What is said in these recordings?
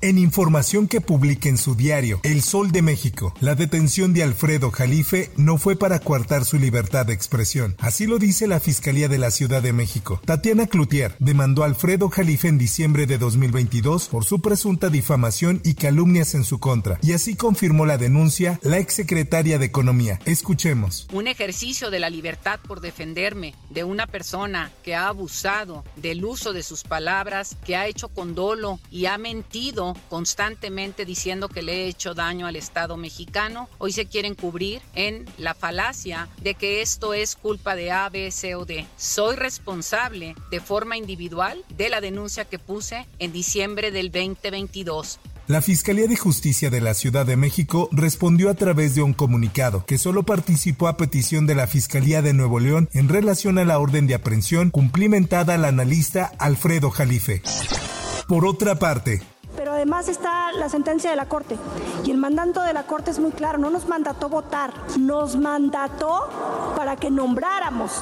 En información que publica en su diario El Sol de México, la detención de Alfredo Jalife no fue para coartar su libertad de expresión. Así lo dice la Fiscalía de la Ciudad de México. Tatiana Cloutier demandó a Alfredo Jalife en diciembre de 2022 por su presunta difamación y calumnias en su contra. Y así confirmó la denuncia la exsecretaria de Economía. Escuchemos. Un ejercicio de la libertad por defenderme de una persona que ha abusado del uso de sus palabras, que ha hecho con dolo y ha mentido constantemente diciendo que le he hecho daño al Estado mexicano, hoy se quieren cubrir en la falacia de que esto es culpa de A, B, C o D. Soy responsable de forma individual de la denuncia que puse en diciembre del 2022. La Fiscalía de Justicia de la Ciudad de México respondió a través de un comunicado que solo participó a petición de la Fiscalía de Nuevo León en relación a la orden de aprehensión cumplimentada al analista Alfredo Jalife. Por otra parte, además está la sentencia de la Corte. Y el mandato de la Corte es muy claro, no nos mandató votar, nos mandató para que nombráramos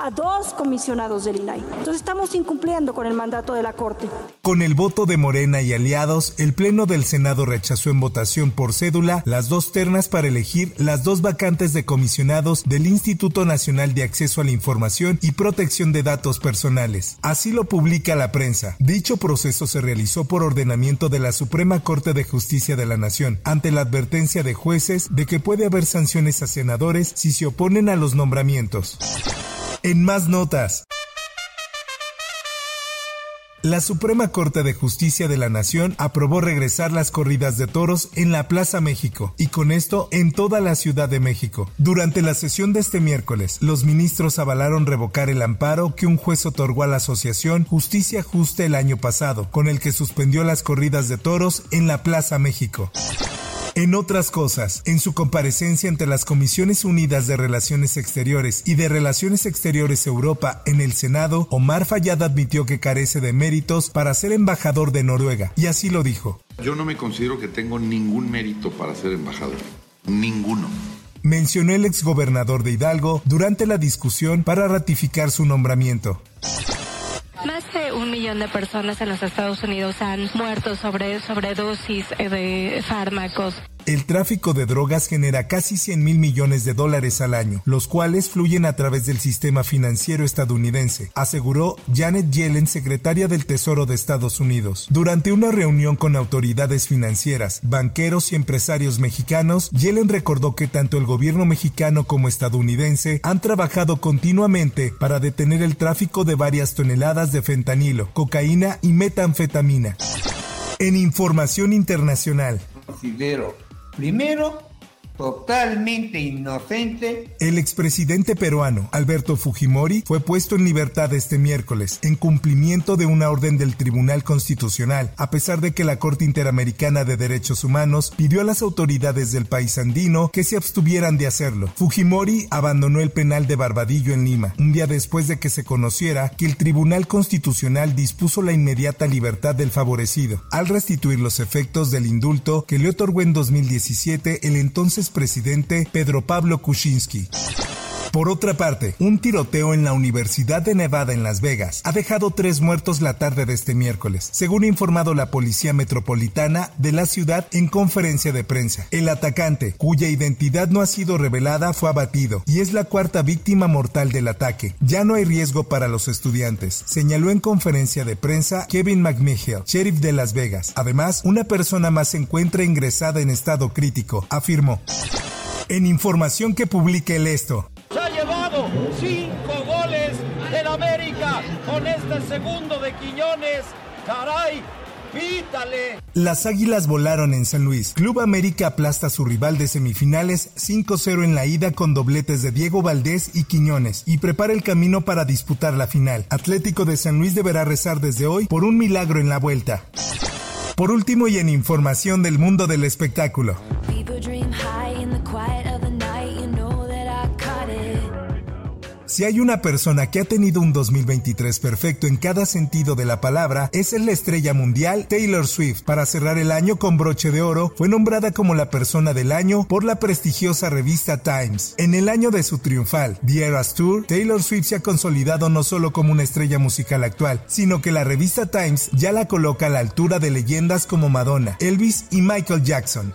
a dos comisionados del INAI. Entonces estamos incumpliendo con el mandato de la Corte. Con el voto de Morena y aliados, el Pleno del Senado rechazó en votación por cédula las dos ternas para elegir las dos vacantes de comisionados del Instituto Nacional de Acceso a la Información y Protección de Datos Personales. Así lo publica la prensa. Dicho proceso se realizó por ordenamiento de la Suprema Corte de Justicia de la Nación, ante la advertencia de jueces de que puede haber sanciones a senadores si se oponen a los nombramientos. En más notas. La Suprema Corte de Justicia de la Nación aprobó regresar las corridas de toros en la Plaza México y con esto en toda la Ciudad de México. Durante la sesión de este miércoles, los ministros avalaron revocar el amparo que un juez otorgó a la Asociación Justicia Justa el año pasado, con el que suspendió las corridas de toros en la Plaza México. En otras cosas, en su comparecencia ante las Comisiones Unidas de Relaciones Exteriores y de Relaciones Exteriores Europa en el Senado, Omar Fayad admitió que carece de méritos para ser embajador de Noruega, y así lo dijo. Yo no me considero que tengo ningún mérito para ser embajador. Ninguno mencionó el exgobernador de Hidalgo durante la discusión para ratificar su nombramiento. Más de un millón de personas en los Estados Unidos han muerto sobre sobredosis de fármacos. El tráfico de drogas genera casi 100 mil millones de dólares al año, los cuales fluyen a través del sistema financiero estadounidense, aseguró Janet Yellen, secretaria del Tesoro de Estados Unidos. Durante una reunión con autoridades financieras, banqueros y empresarios mexicanos, Yellen recordó que tanto el gobierno mexicano como estadounidense han trabajado continuamente para detener el tráfico de varias toneladas de fentanilo, cocaína y metanfetamina. En información internacional, considero Primero, totalmente inocente. El expresidente peruano Alberto Fujimori fue puesto en libertad este miércoles en cumplimiento de una orden del Tribunal Constitucional, a pesar de que la Corte Interamericana de Derechos Humanos pidió a las autoridades del país andino que se abstuvieran de hacerlo. Fujimori abandonó el penal de Barbadillo en Lima, un día después de que se conociera que el Tribunal Constitucional dispuso la inmediata libertad del favorecido, al restituir los efectos del indulto que le otorgó en 2017 el entonces presidente Pedro Pablo Kuczynski. Por otra parte, un tiroteo en la Universidad de Nevada en Las Vegas ha dejado tres muertos la tarde de este miércoles, según ha informado la Policía Metropolitana de la ciudad en conferencia de prensa. El atacante, cuya identidad no ha sido revelada, fue abatido y es la cuarta víctima mortal del ataque. Ya no hay riesgo para los estudiantes, señaló en conferencia de prensa Kevin McMichael, sheriff de Las Vegas. Además, una persona más se encuentra ingresada en estado crítico, afirmó. En información que publica el esto, cinco goles del América con este segundo de Quiñones. Caray, ¡Pítale! Las Águilas volaron en San Luis. Club América aplasta a su rival de semifinales 5-0 en la ida con dobletes de Diego Valdés y Quiñones y prepara el camino para disputar la final. Atlético de San Luis deberá rezar desde hoy por un milagro en la vuelta. Por último y en información del mundo del espectáculo. Si hay una persona que ha tenido un 2023 perfecto en cada sentido de la palabra, es la estrella mundial Taylor Swift. Para cerrar el año con broche de oro, fue nombrada como la persona del año por la prestigiosa revista Times. En el año de su triunfal The Eras Tour, Taylor Swift se ha consolidado no solo como una estrella musical actual, sino que la revista Times ya la coloca a la altura de leyendas como Madonna, Elvis y Michael Jackson.